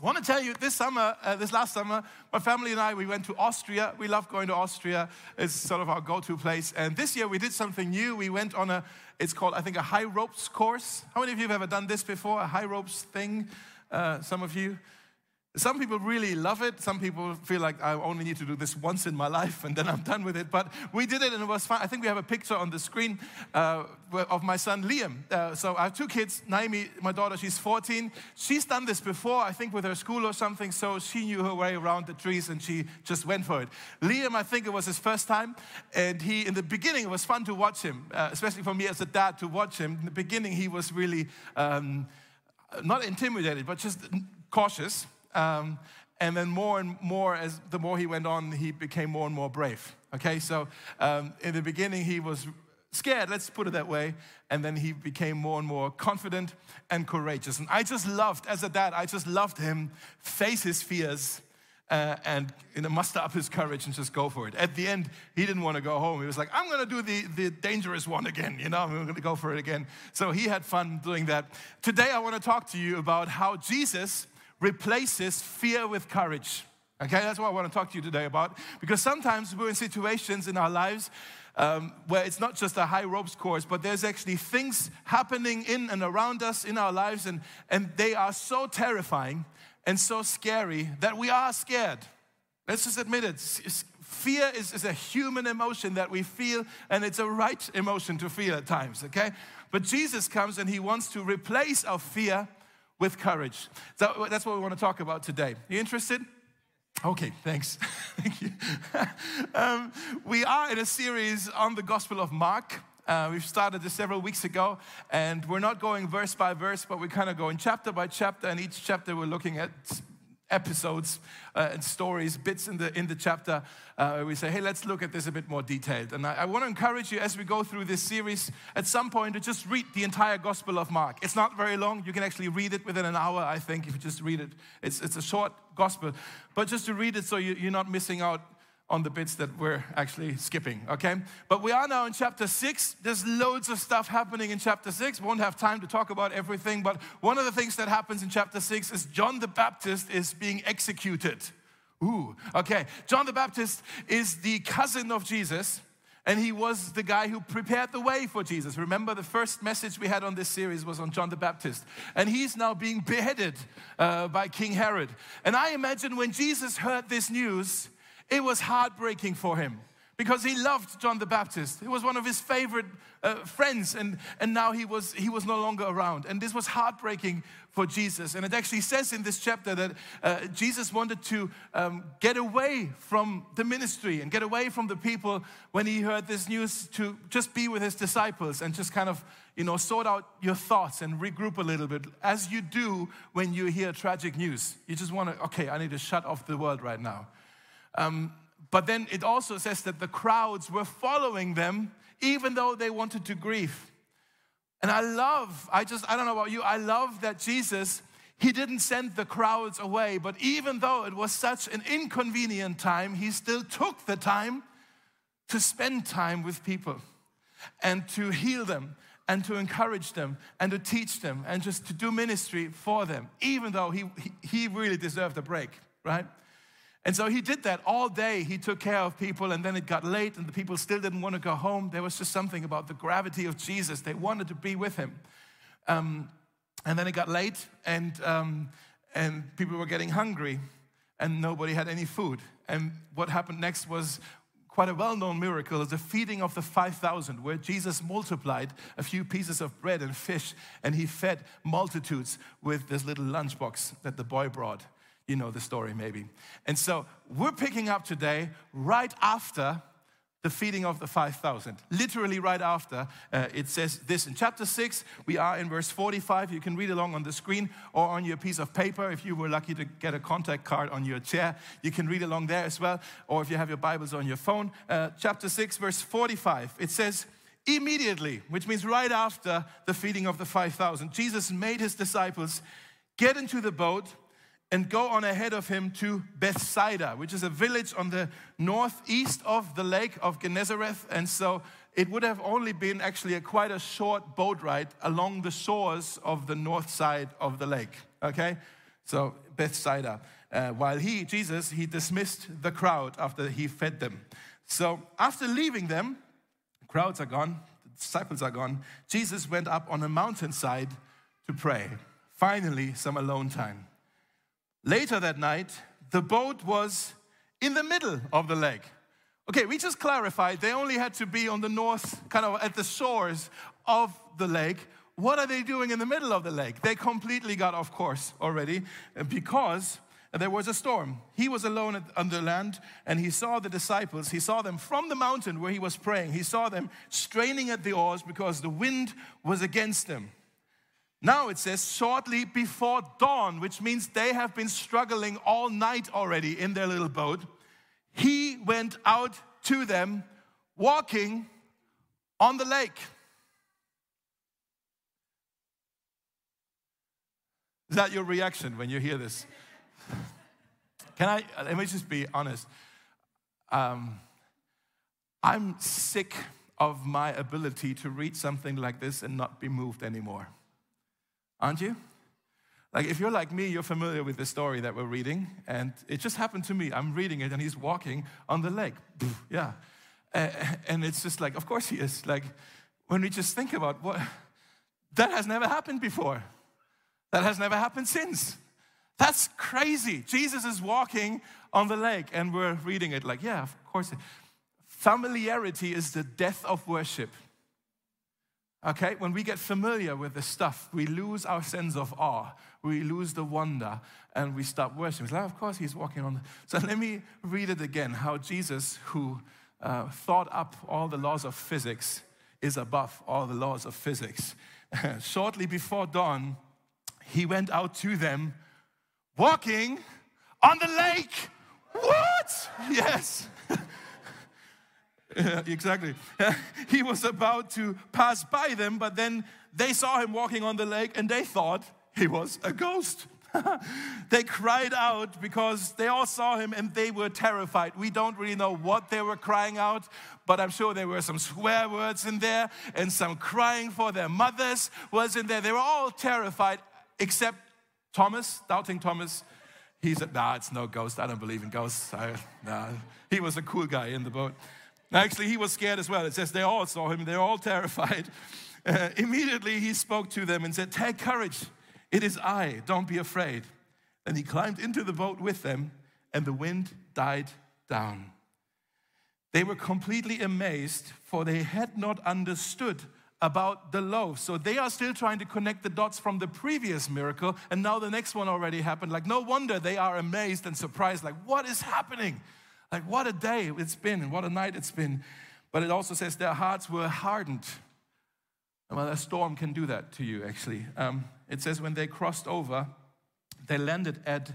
I want to tell you this summer, uh, this last summer, my family and I, we went to Austria. We love going to Austria. It's sort of our go to place. And this year we did something new. We went on a, it's called, I think, a high ropes course. How many of you have ever done this before? A high ropes thing? Uh, some of you? Some people really love it. Some people feel like I only need to do this once in my life and then I'm done with it. But we did it and it was fun. I think we have a picture on the screen uh, of my son Liam. Uh, so I have two kids. Naomi, my daughter, she's 14. She's done this before, I think with her school or something. So she knew her way around the trees and she just went for it. Liam, I think it was his first time. And he, in the beginning, it was fun to watch him, uh, especially for me as a dad to watch him. In the beginning, he was really um, not intimidated, but just cautious. Um, and then more and more, as the more he went on, he became more and more brave. Okay, so um, in the beginning, he was scared, let's put it that way. And then he became more and more confident and courageous. And I just loved, as a dad, I just loved him face his fears uh, and you know, muster up his courage and just go for it. At the end, he didn't want to go home. He was like, I'm going to do the, the dangerous one again, you know, I'm going to go for it again. So he had fun doing that. Today, I want to talk to you about how Jesus replaces fear with courage. Okay, that's what I want to talk to you today about. Because sometimes we're in situations in our lives um, where it's not just a high ropes course, but there's actually things happening in and around us in our lives, and, and they are so terrifying and so scary that we are scared. Let's just admit it. Fear is, is a human emotion that we feel, and it's a right emotion to feel at times, okay? But Jesus comes and he wants to replace our fear with courage. So that's what we want to talk about today. You interested? Okay, thanks. Thank you. um, we are in a series on the Gospel of Mark. Uh, we've started this several weeks ago, and we're not going verse by verse, but we're kind of going chapter by chapter, and each chapter we're looking at episodes uh, and stories, bits in the, in the chapter, uh, we say, hey, let's look at this a bit more detailed. And I, I want to encourage you as we go through this series at some point to just read the entire Gospel of Mark. It's not very long. You can actually read it within an hour, I think, if you just read it. It's, it's a short Gospel. But just to read it so you, you're not missing out on the bits that we're actually skipping, okay? But we are now in chapter six. There's loads of stuff happening in chapter six. We Won't have time to talk about everything, but one of the things that happens in chapter six is John the Baptist is being executed. Ooh, okay. John the Baptist is the cousin of Jesus. And he was the guy who prepared the way for Jesus. Remember, the first message we had on this series was on John the Baptist. And he's now being beheaded uh, by King Herod. And I imagine when Jesus heard this news, it was heartbreaking for him because he loved John the Baptist. He was one of his favorite uh, friends, and, and now he was, he was no longer around. And this was heartbreaking for Jesus. And it actually says in this chapter that uh, Jesus wanted to um, get away from the ministry and get away from the people when he heard this news to just be with his disciples and just kind of, you know, sort out your thoughts and regroup a little bit, as you do when you hear tragic news. You just want to, okay, I need to shut off the world right now. Um, but then it also says that the crowds were following them even though they wanted to grieve. And I love, I just, I don't know about you, I love that Jesus, he didn't send the crowds away, but even though it was such an inconvenient time, he still took the time to spend time with people and to heal them and to encourage them and to teach them and just to do ministry for them, even though he, he, he really deserved a break, right? And so he did that all day. He took care of people, and then it got late, and the people still didn't want to go home. There was just something about the gravity of Jesus. They wanted to be with him. Um, and then it got late, and, um, and people were getting hungry, and nobody had any food. And what happened next was quite a well known miracle the feeding of the 5,000, where Jesus multiplied a few pieces of bread and fish, and he fed multitudes with this little lunchbox that the boy brought. You know the story, maybe. And so we're picking up today right after the feeding of the 5,000. Literally, right after, uh, it says this in chapter 6. We are in verse 45. You can read along on the screen or on your piece of paper. If you were lucky to get a contact card on your chair, you can read along there as well. Or if you have your Bibles on your phone. Uh, chapter 6, verse 45. It says, Immediately, which means right after the feeding of the 5,000, Jesus made his disciples get into the boat and go on ahead of him to Bethsaida, which is a village on the northeast of the lake of Gennesareth. And so it would have only been actually a quite a short boat ride along the shores of the north side of the lake. Okay? So Bethsaida. Uh, while he, Jesus, he dismissed the crowd after he fed them. So after leaving them, crowds are gone, the disciples are gone. Jesus went up on a mountainside to pray. Finally, some alone time. Later that night, the boat was in the middle of the lake. Okay, we just clarified they only had to be on the north, kind of at the shores of the lake. What are they doing in the middle of the lake? They completely got off course already uh, because there was a storm. He was alone on the land and he saw the disciples. He saw them from the mountain where he was praying. He saw them straining at the oars because the wind was against them. Now it says shortly before dawn, which means they have been struggling all night already in their little boat. He went out to them walking on the lake. Is that your reaction when you hear this? Can I, let me just be honest. Um, I'm sick of my ability to read something like this and not be moved anymore. Aren't you? Like, if you're like me, you're familiar with the story that we're reading, and it just happened to me. I'm reading it, and he's walking on the lake. yeah. And it's just like, of course he is. Like, when we just think about what, that has never happened before, that has never happened since. That's crazy. Jesus is walking on the lake, and we're reading it like, yeah, of course. Familiarity is the death of worship. Okay, when we get familiar with the stuff, we lose our sense of awe, we lose the wonder, and we stop worshiping. Like, of course, he's walking on. So let me read it again how Jesus, who uh, thought up all the laws of physics, is above all the laws of physics. Shortly before dawn, he went out to them walking on the lake. What? Yes. Exactly. he was about to pass by them, but then they saw him walking on the lake and they thought he was a ghost. they cried out because they all saw him and they were terrified. We don't really know what they were crying out, but I'm sure there were some swear words in there and some crying for their mothers was in there. They were all terrified except Thomas, doubting Thomas. He said, Nah, it's no ghost. I don't believe in ghosts. I, nah. He was a cool guy in the boat. Actually, he was scared as well. It says they all saw him, they're all terrified. Uh, immediately, he spoke to them and said, Take courage, it is I, don't be afraid. And he climbed into the boat with them, and the wind died down. They were completely amazed, for they had not understood about the loaf. So they are still trying to connect the dots from the previous miracle, and now the next one already happened. Like, no wonder they are amazed and surprised. Like, what is happening? Like, what a day it's been and what a night it's been. But it also says their hearts were hardened. Well, a storm can do that to you, actually. Um, it says when they crossed over, they landed at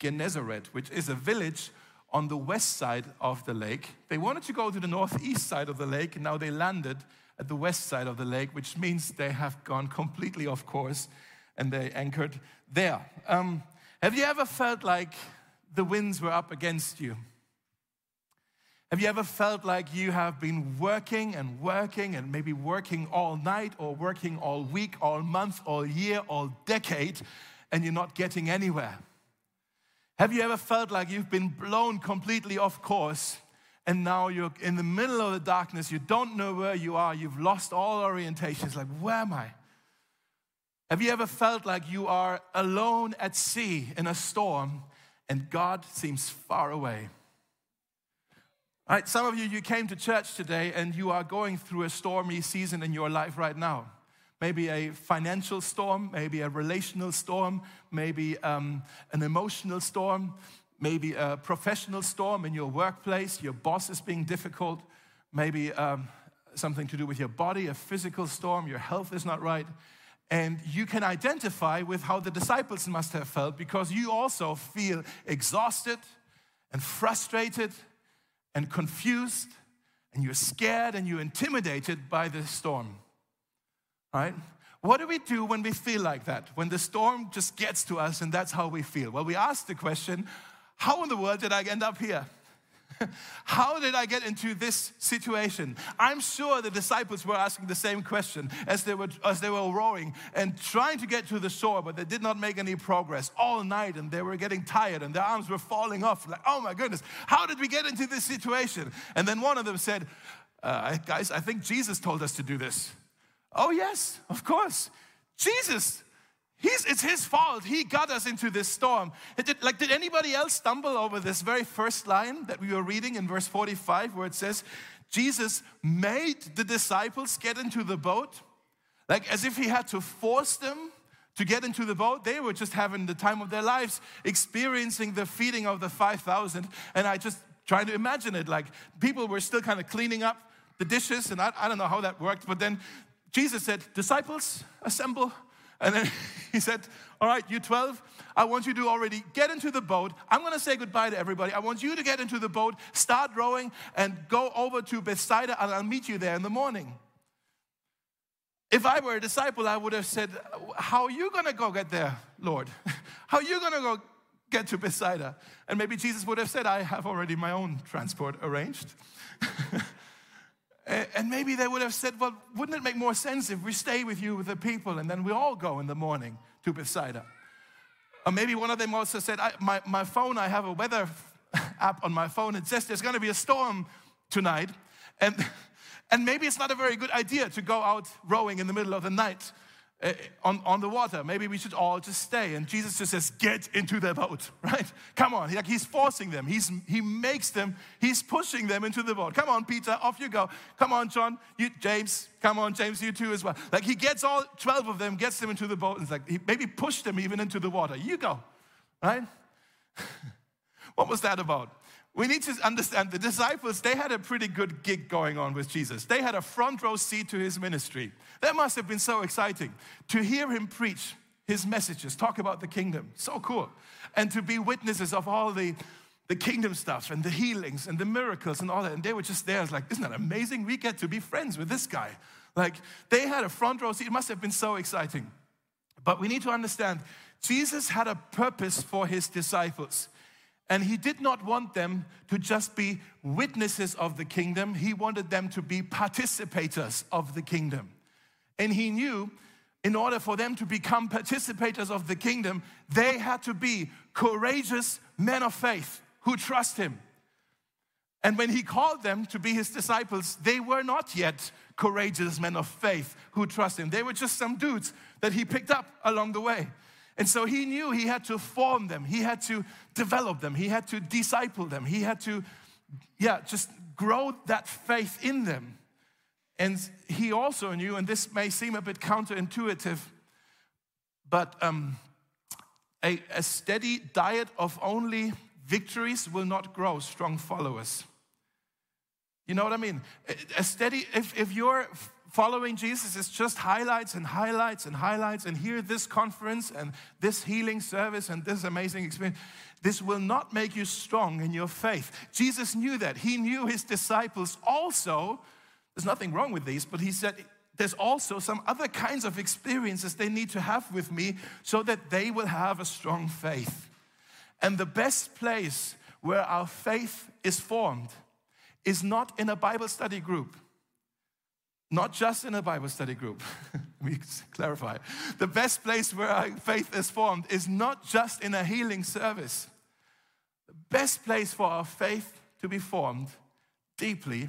Gennesaret, which is a village on the west side of the lake. They wanted to go to the northeast side of the lake, and now they landed at the west side of the lake, which means they have gone completely off course and they anchored there. Um, have you ever felt like the winds were up against you? Have you ever felt like you have been working and working and maybe working all night or working all week, all month, all year, all decade, and you're not getting anywhere? Have you ever felt like you've been blown completely off course and now you're in the middle of the darkness, you don't know where you are, you've lost all orientation? It's like, where am I? Have you ever felt like you are alone at sea in a storm and God seems far away? Right, some of you, you came to church today and you are going through a stormy season in your life right now. Maybe a financial storm, maybe a relational storm, maybe um, an emotional storm, maybe a professional storm in your workplace. Your boss is being difficult, maybe um, something to do with your body, a physical storm, your health is not right. And you can identify with how the disciples must have felt because you also feel exhausted and frustrated and confused and you're scared and you're intimidated by the storm. Right? What do we do when we feel like that? When the storm just gets to us and that's how we feel? Well, we ask the question, how in the world did I end up here? How did I get into this situation? I'm sure the disciples were asking the same question as they were as they were rowing and trying to get to the shore, but they did not make any progress all night, and they were getting tired, and their arms were falling off. Like, oh my goodness, how did we get into this situation? And then one of them said, uh, "Guys, I think Jesus told us to do this." Oh yes, of course, Jesus He's, it's his fault. He got us into this storm. Did, like, did anybody else stumble over this very first line that we were reading in verse 45 where it says, Jesus made the disciples get into the boat? Like, as if he had to force them to get into the boat. They were just having the time of their lives, experiencing the feeding of the 5,000. And I just trying to imagine it. Like, people were still kind of cleaning up the dishes, and I, I don't know how that worked. But then Jesus said, Disciples, assemble and then he said, All right, you 12, I want you to already get into the boat. I'm going to say goodbye to everybody. I want you to get into the boat, start rowing, and go over to Bethsaida, and I'll meet you there in the morning. If I were a disciple, I would have said, How are you going to go get there, Lord? How are you going to go get to Bethsaida? And maybe Jesus would have said, I have already my own transport arranged. And maybe they would have said, Well, wouldn't it make more sense if we stay with you with the people and then we all go in the morning to Bethsaida? Or maybe one of them also said, my, my phone, I have a weather app on my phone. It says there's going to be a storm tonight. And, and maybe it's not a very good idea to go out rowing in the middle of the night Eh, on, on the water. Maybe we should all just stay. And Jesus just says, Get into the boat, right? Come on. Like he's forcing them. He's, he makes them, he's pushing them into the boat. Come on, Peter, off you go. Come on, John, you, James, come on, James, you too as well. Like he gets all 12 of them, gets them into the boat, and like he maybe pushed them even into the water. You go, right? what was that about? We need to understand the disciples, they had a pretty good gig going on with Jesus. They had a front row seat to his ministry. That must have been so exciting to hear him preach his messages, talk about the kingdom. So cool. And to be witnesses of all the, the kingdom stuff and the healings and the miracles and all that. And they were just there. It's like, isn't that amazing? We get to be friends with this guy. Like, they had a front row seat. It must have been so exciting. But we need to understand Jesus had a purpose for his disciples. And he did not want them to just be witnesses of the kingdom, he wanted them to be participators of the kingdom. And he knew in order for them to become participators of the kingdom, they had to be courageous men of faith who trust him. And when he called them to be his disciples, they were not yet courageous men of faith who trust him. They were just some dudes that he picked up along the way. And so he knew he had to form them, he had to develop them, he had to disciple them, he had to, yeah, just grow that faith in them. And he also knew, and this may seem a bit counterintuitive, but um, a, a steady diet of only victories will not grow strong followers. You know what I mean? A steady, if, if you're following Jesus is just highlights and highlights and highlights, and here this conference and this healing service and this amazing experience. This will not make you strong in your faith. Jesus knew that. He knew his disciples also, there's nothing wrong with these, but he said, there's also some other kinds of experiences they need to have with me so that they will have a strong faith. And the best place where our faith is formed is not in a Bible study group not just in a Bible study group. we clarify. The best place where our faith is formed is not just in a healing service. The best place for our faith to be formed deeply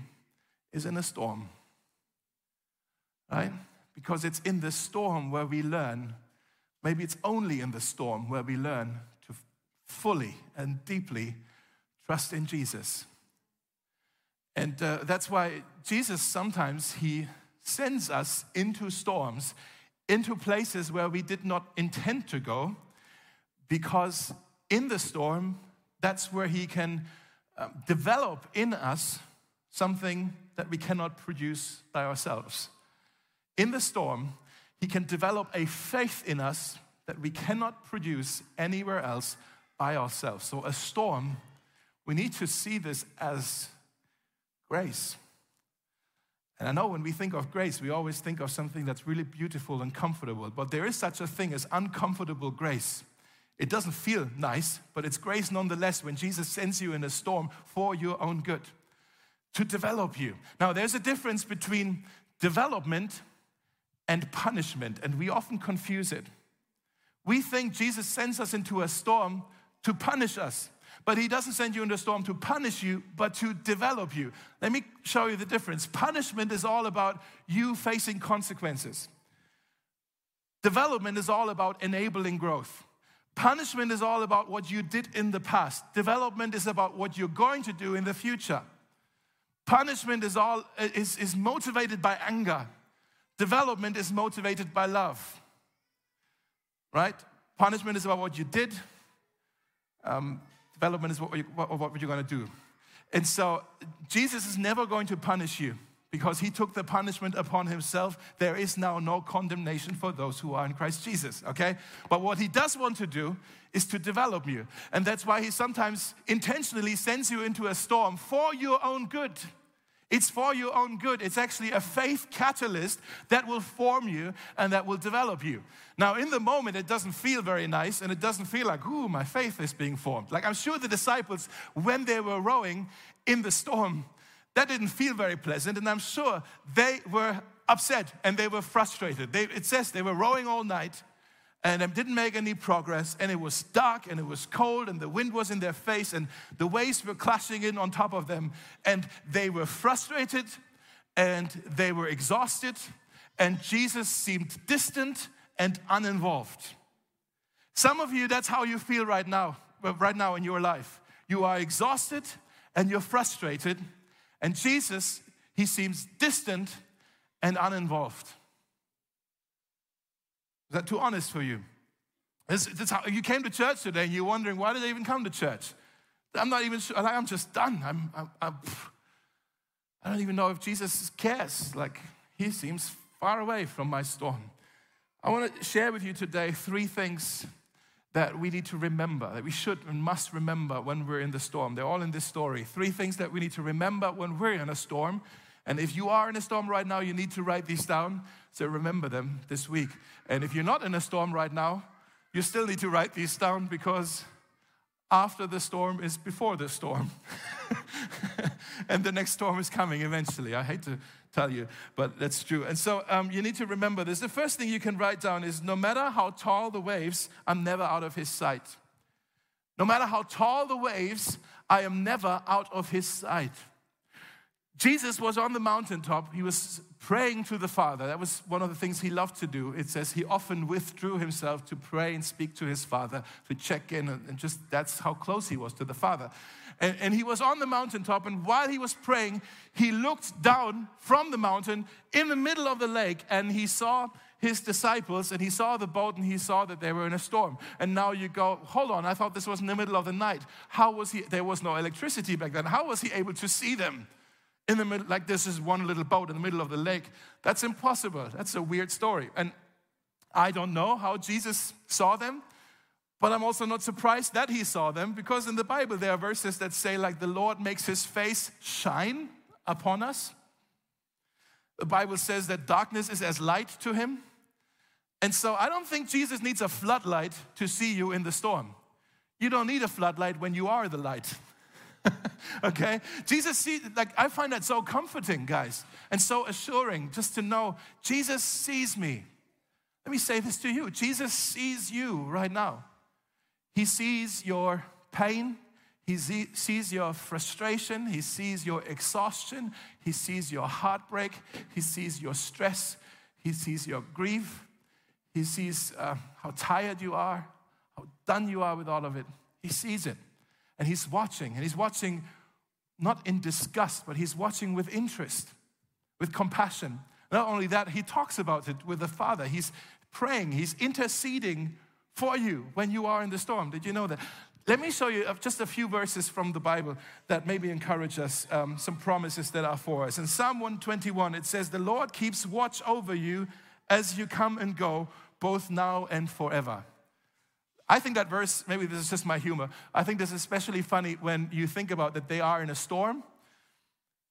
is in a storm. Right? Because it's in the storm where we learn, maybe it's only in the storm where we learn to fully and deeply trust in Jesus. And uh, that's why Jesus sometimes he sends us into storms, into places where we did not intend to go, because in the storm, that's where he can um, develop in us something that we cannot produce by ourselves. In the storm, he can develop a faith in us that we cannot produce anywhere else by ourselves. So, a storm, we need to see this as grace. And I know when we think of grace, we always think of something that's really beautiful and comfortable, but there is such a thing as uncomfortable grace. It doesn't feel nice, but it's grace nonetheless when Jesus sends you in a storm for your own good, to develop you. Now, there's a difference between development and punishment, and we often confuse it. We think Jesus sends us into a storm to punish us, but he doesn't send you into a storm to punish you, but to develop you. Let me show you the difference. Punishment is all about you facing consequences. Development is all about enabling growth. Punishment is all about what you did in the past. Development is about what you're going to do in the future. Punishment is all is, is motivated by anger. Development is motivated by love. Right? Punishment is about what you did. Um, development is what, what, what you're going to do. And so Jesus is never going to punish you because he took the punishment upon himself. There is now no condemnation for those who are in Christ Jesus, okay? But what he does want to do is to develop you. And that's why he sometimes intentionally sends you into a storm for your own good. It's for your own good. It's actually a faith catalyst that will form you and that will develop you. Now, in the moment, it doesn't feel very nice and it doesn't feel like, ooh, my faith is being formed. Like, I'm sure the disciples, when they were rowing in the storm, that didn't feel very pleasant, and I'm sure they were upset and they were frustrated. They, it says they were rowing all night and didn't make any progress, and it was dark and it was cold, and the wind was in their face, and the waves were clashing in on top of them, and they were frustrated and they were exhausted, and Jesus seemed distant and uninvolved. Some of you, that's how you feel right now, right now in your life. You are exhausted and you're frustrated and Jesus, he seems distant and uninvolved. Is that too honest for you? This, this how, you came to church today and you're wondering, why did I even come to church? I'm not even sure, like, I'm just done. I'm, I'm, I'm, I don't even know if Jesus cares. Like, he seems far away from my storm. I want to share with you today three things that we need to remember, that we should and must remember when we're in the storm. They're all in this story. Three things that we need to remember when we're in a storm. And if you are in a storm right now, you need to write these down. So remember them this week. And if you're not in a storm right now, you still need to write these down because after the storm is before the storm. and the next storm is coming eventually. I hate to tell you, but that's true. And so um, you need to remember this. The first thing you can write down is no matter how tall the waves, I'm never out of his sight. No matter how tall the waves, I am never out of his sight. Jesus was on the mountaintop. He was praying to the Father. That was one of the things he loved to do. It says he often withdrew himself to pray and speak to his Father, to check in, and just that's how close he was to the Father. And, and he was on the mountaintop, and while he was praying, he looked down from the mountain in the middle of the lake, and he saw his disciples and he saw the boat and he saw that they were in a storm. And now you go, hold on, I thought this was in the middle of the night. How was he? There was no electricity back then. How was he able to see them? In the middle, like this is one little boat in the middle of the lake. That's impossible. That's a weird story. And I don't know how Jesus saw them, but I'm also not surprised that he saw them because in the Bible there are verses that say, like, the Lord makes his face shine upon us. The Bible says that darkness is as light to him. And so I don't think Jesus needs a floodlight to see you in the storm. You don't need a floodlight when you are the light. okay? Jesus sees, like, I find that so comforting, guys, and so assuring just to know Jesus sees me. Let me say this to you Jesus sees you right now. He sees your pain, He sees your frustration, He sees your exhaustion, He sees your heartbreak, He sees your stress, He sees your grief, He sees uh, how tired you are, how done you are with all of it. He sees it. And he's watching, and he's watching not in disgust, but he's watching with interest, with compassion. Not only that, he talks about it with the Father. He's praying, he's interceding for you when you are in the storm. Did you know that? Let me show you just a few verses from the Bible that maybe encourage us, um, some promises that are for us. In Psalm 121, it says, The Lord keeps watch over you as you come and go, both now and forever. I think that verse, maybe this is just my humor, I think this is especially funny when you think about that they are in a storm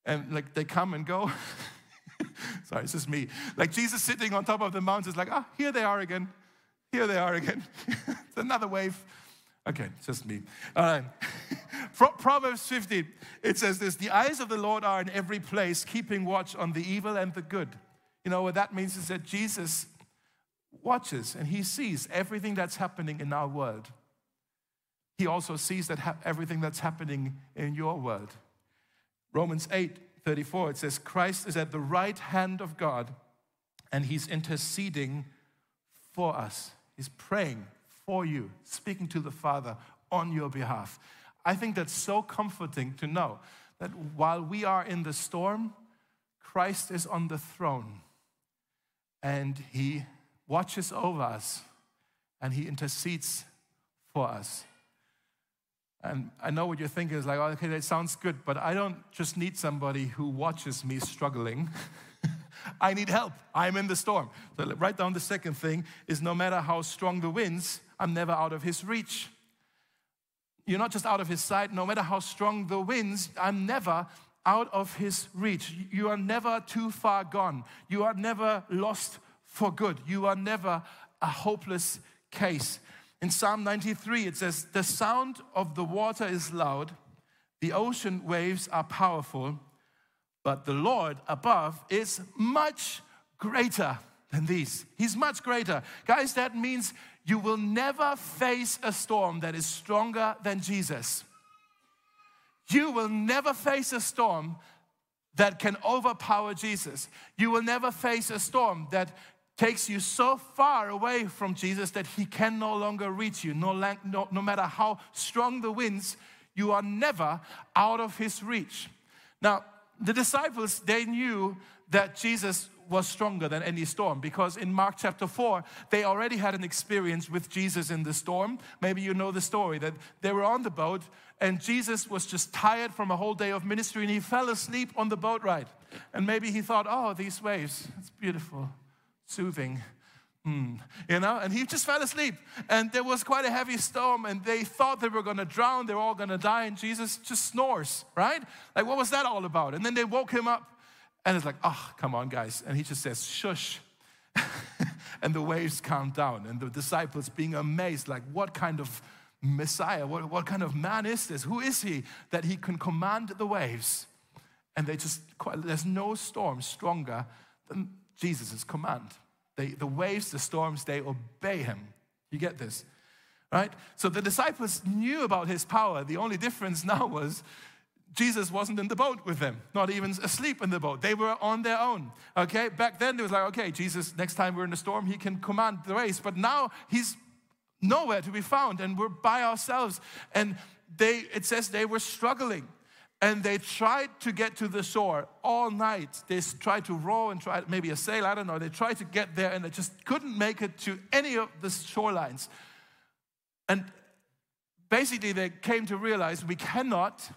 and like they come and go. Sorry, it's just me. Like Jesus sitting on top of the mountains, like, ah, here they are again. Here they are again. it's another wave. Okay, just me. All right. Proverbs 50, it says this The eyes of the Lord are in every place, keeping watch on the evil and the good. You know what that means is that Jesus watches and he sees everything that's happening in our world. He also sees that ha- everything that's happening in your world. Romans 8 34, it says, Christ is at the right hand of God and he's interceding for us. He's praying for you, speaking to the Father on your behalf. I think that's so comforting to know that while we are in the storm, Christ is on the throne and he watches over us and he intercedes for us. And I know what you're thinking is like, oh, okay, that sounds good, but I don't just need somebody who watches me struggling. I need help. I'm in the storm. So write down the second thing is no matter how strong the winds, I'm never out of his reach. You're not just out of his sight, no matter how strong the winds, I'm never out of his reach. You are never too far gone. You are never lost for good. You are never a hopeless case. In Psalm 93, it says, The sound of the water is loud, the ocean waves are powerful, but the Lord above is much greater than these. He's much greater. Guys, that means you will never face a storm that is stronger than Jesus. You will never face a storm that can overpower Jesus. You will never face a storm that takes you so far away from Jesus that he can no longer reach you. No, no, no matter how strong the winds, you are never out of his reach. Now, the disciples, they knew that Jesus was stronger than any storm because in Mark chapter 4, they already had an experience with Jesus in the storm. Maybe you know the story that they were on the boat and Jesus was just tired from a whole day of ministry and he fell asleep on the boat ride. And maybe he thought, oh, these waves, it's beautiful, soothing. Mm, you know, and he just fell asleep. And there was quite a heavy storm, and they thought they were to drown, they were all to die, and Jesus just snores, right? Like, what was that all about? And then they woke him up, and it's like, oh, come on, guys. And he just says, shush. and the waves calm down. And the disciples being amazed, like, what kind of Messiah, what, what kind of man is this? Who is he that he can command the waves? And they just, there's no storm stronger than Jesus' command. They, the waves, the storms, they obey him. You get this? Right? So the disciples knew about his power. The only difference now was Jesus wasn't in the boat with them, not even asleep in the boat. They were on their own. Okay? Back then, it was like, okay, Jesus, next time we're in a storm, he can command the waves. But now he's nowhere to be found and we're by ourselves. And they, it says they were struggling and they tried to get to the shore all night. They tried to row and try maybe a sail, I don't know. They tried to get there and they just couldn't make it to any of the shorelines. And basically, they came to realize we cannot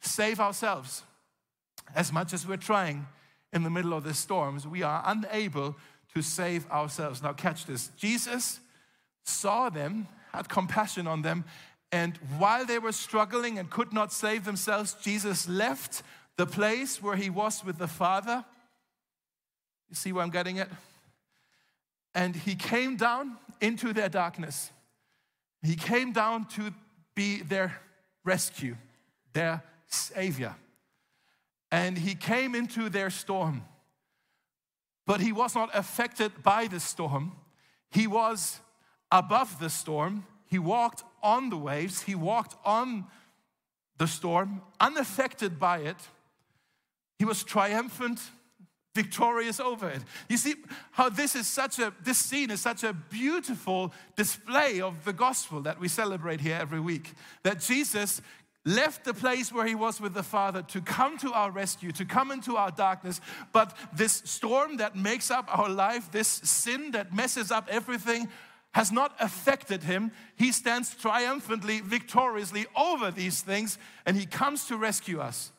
save ourselves. As much as we're trying in the middle of the storms, we are unable to save ourselves. Now, catch this Jesus saw them, had compassion on them, and while they were struggling and could not save themselves, Jesus left the place where he was with the Father. You see where I'm getting it? And he came down into their darkness. He came down to be their rescue, their Savior. And he came into their storm. But he was not affected by the storm. He was above the storm. He walked on the waves. He walked on the storm, unaffected by it. He was triumphant, victorious over it. You see how this is such a this scene is such a beautiful display of the gospel that we celebrate here every week. That Jesus left the place where he was with the Father to come to our rescue, to come into our darkness. But this storm that makes up our life, this sin that messes up everything, has not affected him. He stands triumphantly, victoriously over these things, and he comes to rescue us.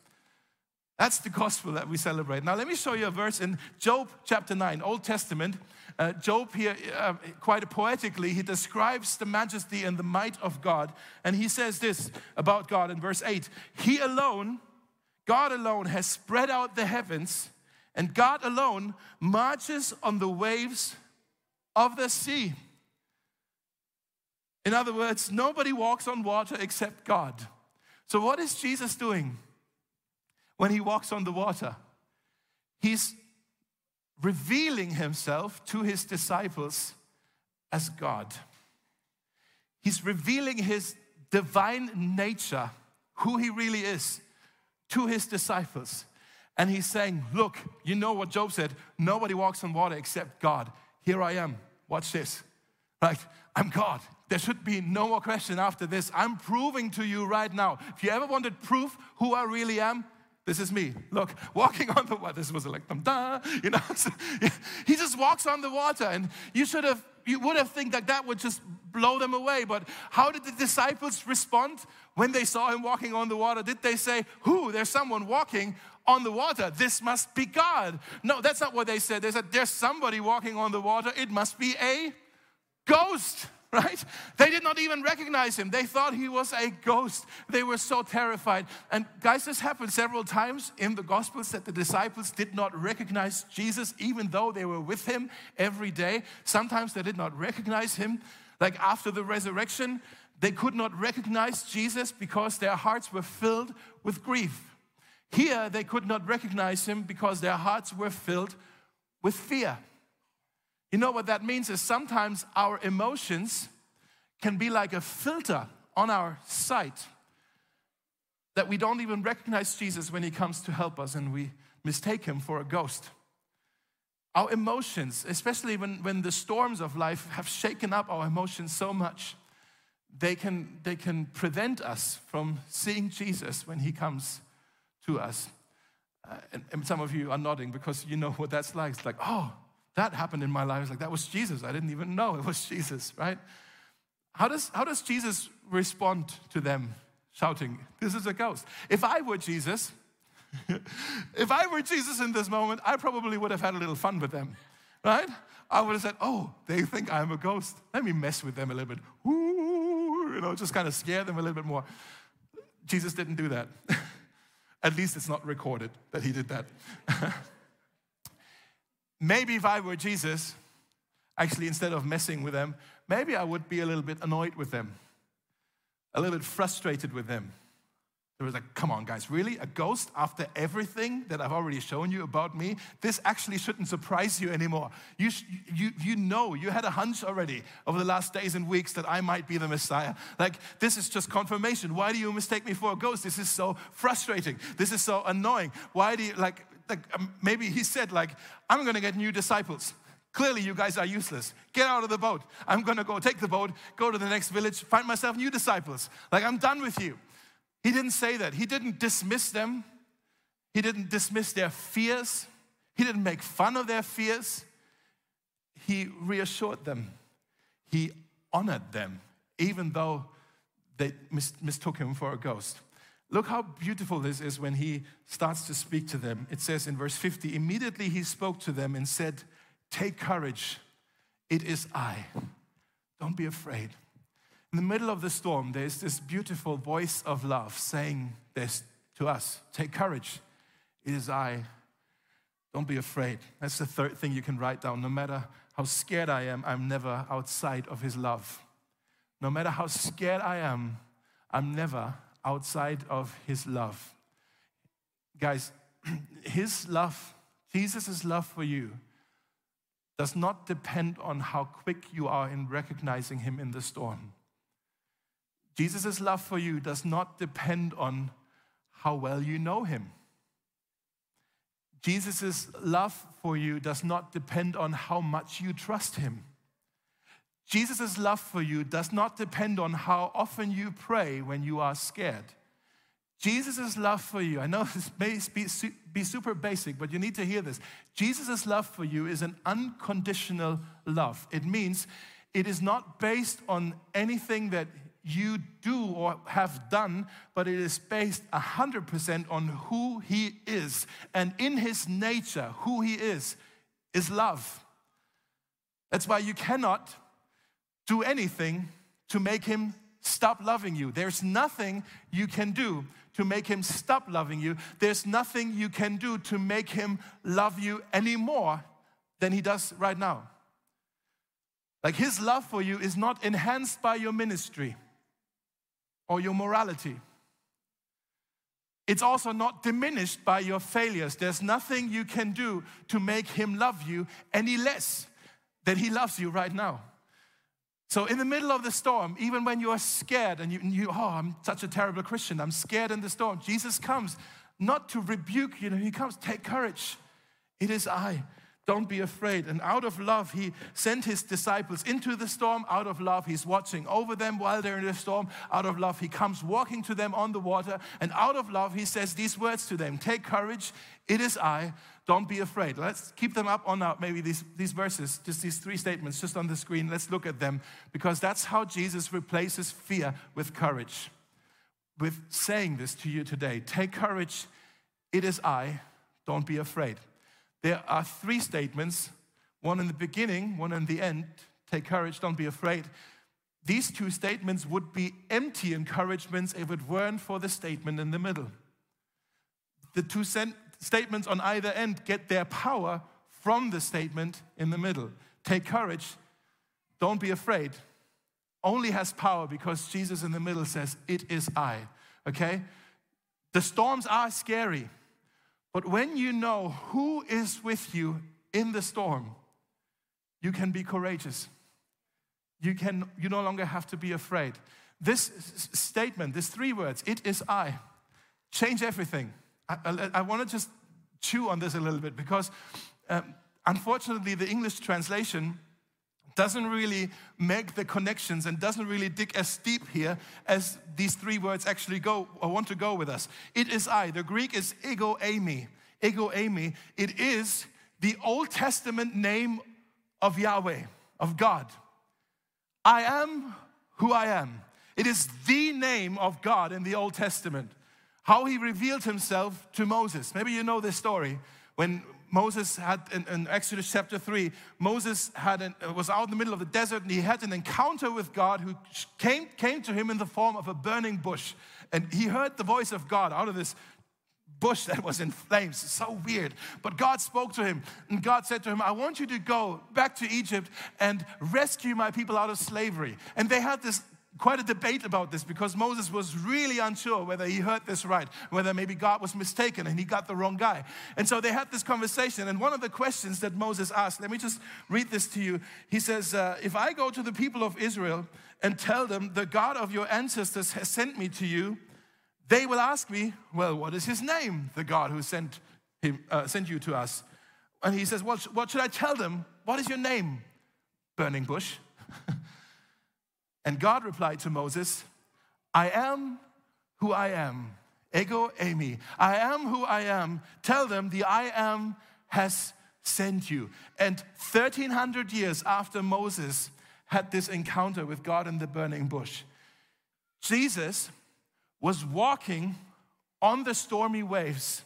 That's the gospel that we celebrate. Now, let me show you a verse in Job chapter 9, Old Testament. Uh, Job here, uh, quite poetically, he describes the majesty and the might of God. And he says this about God in verse 8 He alone, God alone, has spread out the heavens, and God alone marches on the waves of the sea. In other words, nobody walks on water except God. So, what is Jesus doing when he walks on the water? He's revealing himself to his disciples as God. He's revealing his divine nature, who he really is, to his disciples. And he's saying, Look, you know what Job said nobody walks on water except God. Here I am. Watch this. Right? I'm God. There should be no more question after this. I'm proving to you right now. If you ever wanted proof who I really am, this is me. Look, walking on the water. This was like, dum da, you know. he just walks on the water, and you should have, you would have think that that would just blow them away. But how did the disciples respond when they saw him walking on the water? Did they say, "Who? There's someone walking on the water. This must be God." No, that's not what they said. They said, "There's somebody walking on the water. It must be a ghost." right? They did not even recognize him. They thought he was a ghost. They were so terrified. And guys, this happened several times in the Gospels that the disciples did not recognize Jesus, even though they were with him every day. Sometimes they did not recognize him. Like after the resurrection, they could not recognize Jesus because their hearts were filled with grief. Here, they could not recognize him because their hearts were filled with fear. You know what that means is sometimes our emotions can be like a filter on our sight that we don't even recognize Jesus when he comes to help us and we mistake him for a ghost. Our emotions, especially when, when the storms of life have shaken up our emotions so much, they can, they can prevent us from seeing Jesus when he comes to us. Uh, and, and some of you are nodding because you know what that's like. It's like, oh, that happened in my life. It's like, that was Jesus. I didn't even know it was Jesus, right? How does, how does Jesus respond to them shouting, This is a ghost? If I were Jesus, if I were Jesus in this moment, I probably would have had a little fun with them, right? I would have said, Oh, they think I'm a ghost. Let me mess with them a little bit. Ooh, you know, just kind of scare them a little bit more. Jesus didn't do that. At least it's not recorded that he did that. maybe if I were Jesus, actually, instead of messing with them, maybe I would be a little bit annoyed with them, a little bit frustrated with them. It was like, come on, guys, really? A ghost after everything that I've already shown you about me? This actually shouldn't surprise you anymore. You, you, you know, you had a hunch already over the last days and weeks that I might be the Messiah. Like, this is just confirmation. Why do you mistake me for a ghost? This is so frustrating. This is so annoying. Why do you, like, like um, maybe he said, like, I'm gonna get new disciples. Clearly, you guys are useless. Get out of the boat. I'm gonna go take the boat, go to the next village, find myself new disciples. Like, I'm done with you. He didn't say that. He didn't dismiss them. He didn't dismiss their fears. He didn't make fun of their fears. He reassured them. He honored them, even though they mistook him for a ghost. Look how beautiful this is when he starts to speak to them. It says in verse 50 immediately he spoke to them and said, Take courage, it is I. Don't be afraid. In the middle of the storm, there's this beautiful voice of love saying this to us Take courage, it is I. Don't be afraid. That's the third thing you can write down. No matter how scared I am, I'm never outside of His love. No matter how scared I am, I'm never outside of His love. Guys, His love, Jesus' love for you, does not depend on how quick you are in recognizing Him in the storm. Jesus' love for you does not depend on how well you know him. Jesus' love for you does not depend on how much you trust him. Jesus' love for you does not depend on how often you pray when you are scared. Jesus' love for you, I know this may be, super basic, but you need to hear this. Jesus' love for you is an unconditional love. It means it is not based on anything that you do or have done, but it is based 100% on who He is. And in His nature, who He is, is love. That's why you cannot do anything to make Him stop loving you. There's nothing you can do to make Him stop loving you. There's nothing you can do to make Him love you any more than He does right now. Like his love for you is not enhanced by your ministry or your morality. It's also not diminished by your failures. There's nothing you can do to make him love you any less than he loves you right now. So, in the middle of the storm, even when you are scared and you, you, oh, I'm such a terrible Christian, I'm scared in the storm, Jesus comes not to rebuke you, know, he comes, take courage. It is I. Don't be afraid. And out of love, he sent his disciples into the storm. Out of love, he's watching over them while they're in the storm. Out of love, he comes walking to them on the water. And out of love, he says these words to them Take courage. It is I. Don't be afraid. Let's keep them up on our, maybe these, these verses, just these three statements, just on the screen. Let's look at them because that's how Jesus replaces fear with courage. With saying this to you today Take courage. It is I. Don't be afraid. There are three statements one in the beginning, one in the end. Take courage, don't be afraid. These two statements would be empty encouragements if it weren't for the statement in the middle. The two statements on either end get their power from the statement in the middle. Take courage, don't be afraid. Only has power because Jesus in the middle says, It is I. Okay? The storms are scary. But when you know who is with you in the storm, you can be courageous. You, can, you no longer have to be afraid. This statement, these three words, it is I, change everything. I, I, I want to just chew on this a little bit because um, unfortunately, the English translation doesn't really make the connections and doesn't really dig as deep here as these three words actually go or want to go with us. It is I. The Greek is ego eimi. Ego eimi. It is the Old Testament name of Yahweh, of God. I am who I am. It is the name of God in the Old Testament. How he revealed himself to Moses. Maybe you know this story. When Moses had in, in, Exodus chapter 3, Moses had an, uh, was out in the middle of the desert and he had an encounter with God who came, came to him in the form of a burning bush. And he heard the voice of God out of this bush that was in flames. So weird. But God spoke to him and God said to him, I want you to go back to Egypt and rescue my people out of slavery. And they had this quite a debate about this because Moses was really unsure whether he heard this right, whether maybe God was mistaken and he got the wrong guy. And so they had this conversation. And one of the questions that Moses asked, let me just read this to you. He says, uh, If I go to the people of Israel and tell them, the God of your ancestors has sent me to you, they will ask me, Well, what is his name, the God who sent, him, uh, sent you to us? And he says, well, What should I tell them? What is your name? Burning bush. And God replied to Moses, I am who I am. Ego eimi. I am who I am. Tell them the I am has sent you. And 1300 years after Moses had this encounter with God in the burning bush, Jesus was walking on the stormy waves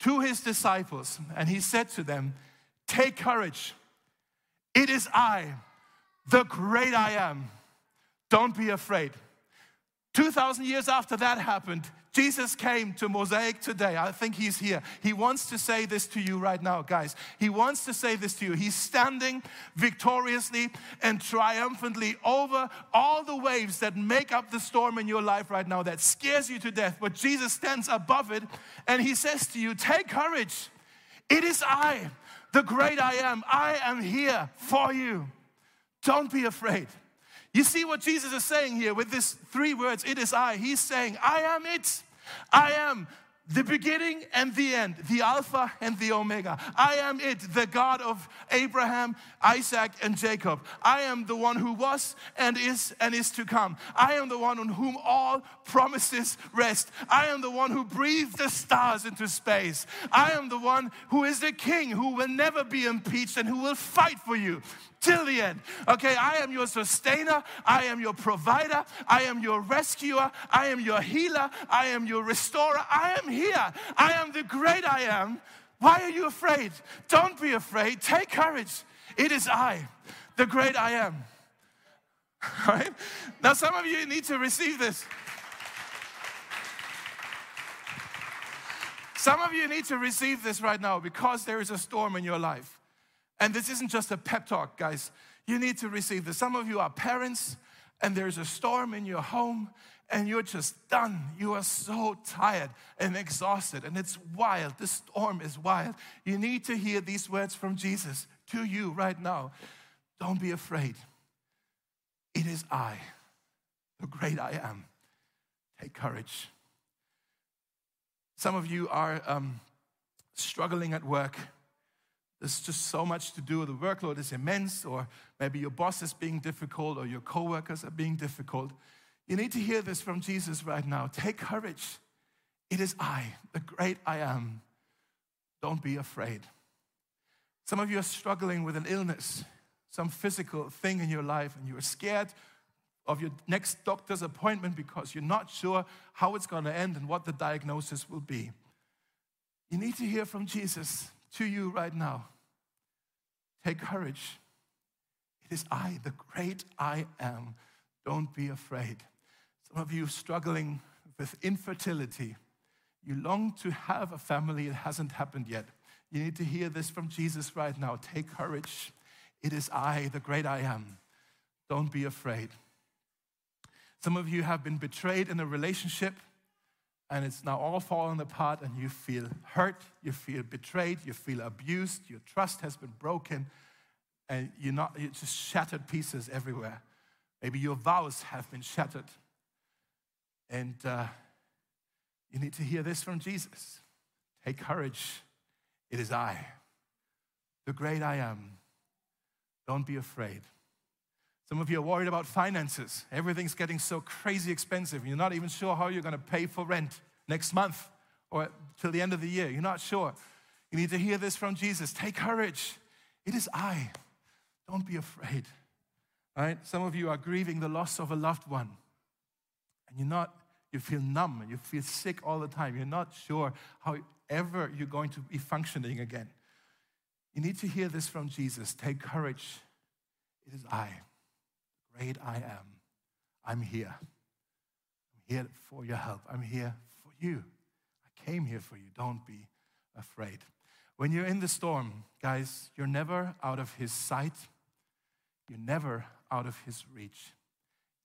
to his disciples, and he said to them, Take courage. It is I, the great I am. Don't be afraid. 2,000 years after that happened, Jesus came to Mosaic today. I think he's here. He wants to say this to you right now, guys. He wants to say this to you. He's standing victoriously and triumphantly over all the waves that make up the storm in your life right now that scares you to death. But Jesus stands above it and he says to you, Take courage. It is I, the great I am. I am here for you. Don't be afraid. You see what Jesus is saying here with these three words, it is I. He's saying, I am it. I am the beginning and the end, the Alpha and the Omega. I am it, the God of Abraham, Isaac, and Jacob. I am the one who was and is and is to come. I am the one on whom all promises rest. I am the one who breathed the stars into space. I am the one who is the king who will never be impeached and who will fight for you till the end. Okay, I am your sustainer, I am your provider, I am your rescuer, I am your healer, I am your restorer. I am here. I am the great I am. Why are you afraid? Don't be afraid. Take courage. It is I, the great I am. Right? Now, some of you need to receive this. Some of you need to receive this right now because there is a storm in your life. And this isn't just a pep talk, guys. You need to receive this. Some of you are parents, and there's a storm in your home, and you're just done. You are so tired and exhausted, and it's wild. This storm is wild. You need to hear these words from Jesus to you right now. Don't be afraid. It is I, the great I am. Take courage. Some of you are um, struggling at work. There's just so much to do. The workload is immense, or maybe your boss is being difficult, or your coworkers are being difficult. You need to hear this from Jesus right now. Take courage. It is I, the great I am. Don't be afraid. Some of you are struggling with an illness, some physical thing in your life, and you're scared of your next doctor's appointment because you're not sure how it's going to end and what the diagnosis will be. You need to hear from Jesus to you right now. Take courage. It is I, the great I am. Don't be afraid. Some of you struggling with infertility. You long to have a family, it hasn't happened yet. You need to hear this from Jesus right now. Take courage. It is I, the great I am. Don't be afraid. Some of you have been betrayed in a relationship and it's now all fallen apart and you feel hurt, you feel betrayed, you feel abused, your trust has been broken and you're not you're just shattered pieces everywhere. Maybe your vows have been shattered. And uh, you need to hear this from Jesus. Take courage. It is I, the great I am. Don't be afraid. Some of you are worried about finances. Everything's getting so crazy expensive. You're not even sure how you're going to pay for rent next month or till the end of the year. You're not sure. You need to hear this from Jesus. Take courage. It is I. Don't be afraid. Right? Some of you are grieving the loss of a loved one. And you're not, you feel numb, you feel sick all the time. You're not sure how ever you're going to be functioning again. You need to hear this from Jesus. Take courage. It is I great I am. I'm here. I'm here for your help. I'm here for you. I came here for you. Don't be afraid. When you're in the storm, guys, you're never out of his sight. You're never out of his reach.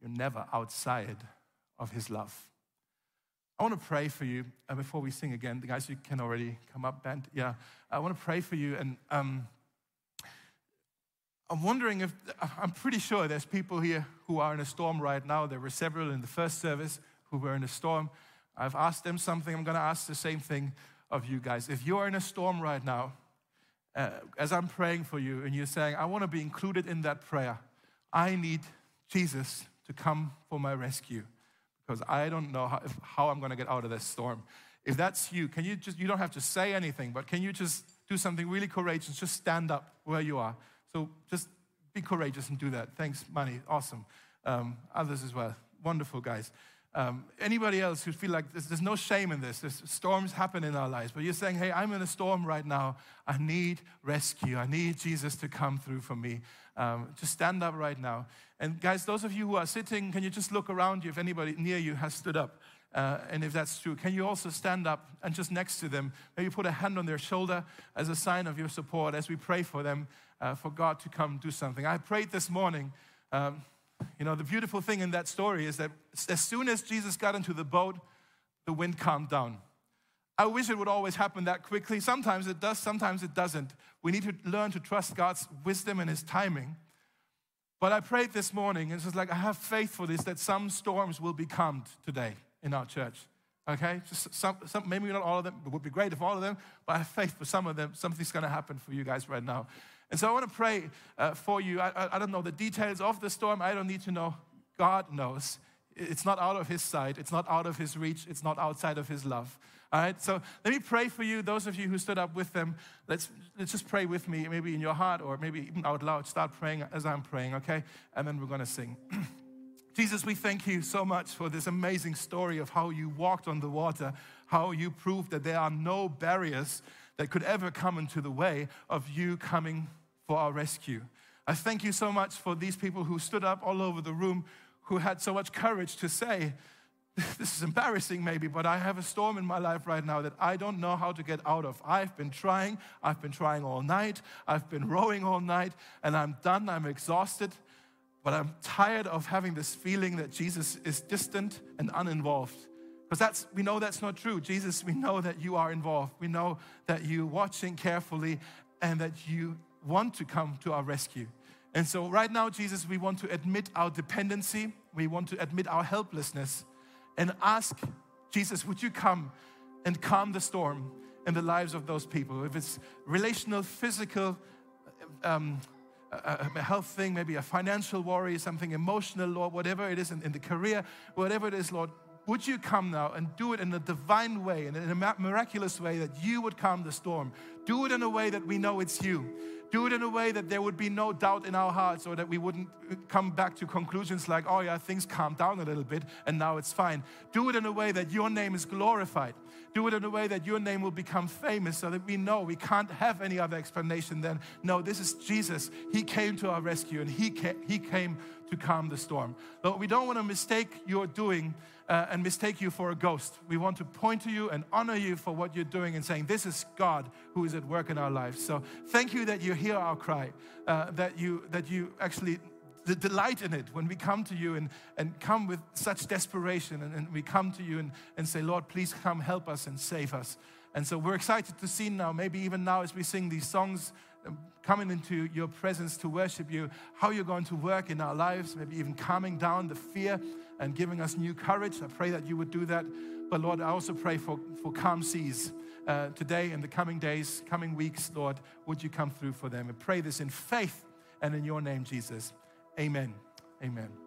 You're never outside of his love. I want to pray for you uh, before we sing again. The guys, you can already come up, band. Yeah, I want to pray for you. And um, I'm wondering if, I'm pretty sure there's people here who are in a storm right now. There were several in the first service who were in a storm. I've asked them something. I'm going to ask the same thing of you guys. If you're in a storm right now, uh, as I'm praying for you, and you're saying, I want to be included in that prayer, I need Jesus to come for my rescue because I don't know how, if, how I'm going to get out of this storm. If that's you, can you just, you don't have to say anything, but can you just do something really courageous? Just stand up where you are. So just be courageous and do that. Thanks, Money. Awesome. Um, others as well. Wonderful, guys. Um, anybody else who feel like there's, no shame in this, there's, storms happen in our lives, but you're saying, hey, I'm in a storm right now. I need rescue. I need Jesus to come through for me. Um, just stand up right now. And guys, those of you who are sitting, can you just look around you if anybody near you has stood up? Uh, and if that's true, can you also stand up and just next to them, maybe put a hand on their shoulder as a sign of your support as we pray for them, uh, for God to come do something? I prayed this morning. Um, you know, the beautiful thing in that story is that as soon as Jesus got into the boat, the wind calmed down. I wish it would always happen that quickly. Sometimes it does, sometimes it doesn't. We need to learn to trust God's wisdom and His timing. But I prayed this morning, and it's just like I have faith for this that some storms will be calmed today in our church. Okay? Just some, some, maybe not all of them. It would be great if all of them, but I have faith for some of them. Something's going to happen for you guys right now. And so I want to pray uh, for you. I, I, I don't know the details of the storm. I don't need to know. God knows. It's not out of His sight. It's not out of His reach. It's not outside of His love. All right, so let me pray for you. Those of you who stood up with them, let's, let's just pray with me, maybe in your heart or maybe even out loud. Start praying as I'm praying, okay? And then we're going to sing. Jesus, we thank you so much for this amazing story of how you walked on the water, how you proved that there are no barriers that could ever come into the way of you coming for our rescue. I thank you so much for these people who stood up all over the room, who had so much courage to say, this is embarrassing maybe, but I have a storm in my life right now that I don't know how to get out of. I've been trying, I've been trying all night, I've been rowing all night, and I'm done, I'm exhausted, but I'm tired of having this feeling that Jesus is distant and uninvolved. Because that's we know that's not true. Jesus, we know that you are involved. We know that you're watching carefully and that you want to come to our rescue. And so right now, Jesus, we want to admit our dependency, we want to admit our helplessness and ask Jesus, would you come and calm the storm in the lives of those people? If it's relational, physical, um, a, health thing, maybe a financial worry, something emotional, Lord, whatever it is in, in the career, whatever it is, Lord, would you come now and do it in a divine way and in a miraculous way that you would calm the storm? Do it in a way that we know it's you. Do it in a way that there would be no doubt in our hearts or that we wouldn't uh, come back to conclusions like, oh yeah, things calmed down a little bit and now it's fine. Do it in a way that your name is glorified. Do it in a way that your name will become famous so that we know we can't have any other explanation than, no, this is Jesus. He came to our rescue and He came, he came to calm the storm. Lord, we don't want to mistake your doing uh, and mistake you for a ghost. We want to point to you and honor you for what you're doing and saying, This is God who is at work in our lives. So thank you that you hear our cry, uh, that, you, that you actually the delight in it when we come to you and, and come with such desperation and, and we come to you and, and say, Lord, please come help us and save us. And so we're excited to see now, maybe even now as we sing these songs, um, coming into your presence to worship you, how you're going to work in our lives, maybe even calming down the fear and giving us new courage. I pray that you would do that. But Lord, I also pray for, for calm seas uh, today and the coming days, coming weeks, Lord. Would you come through for them? I pray this in faith and in your name, Jesus. Amen. Amen.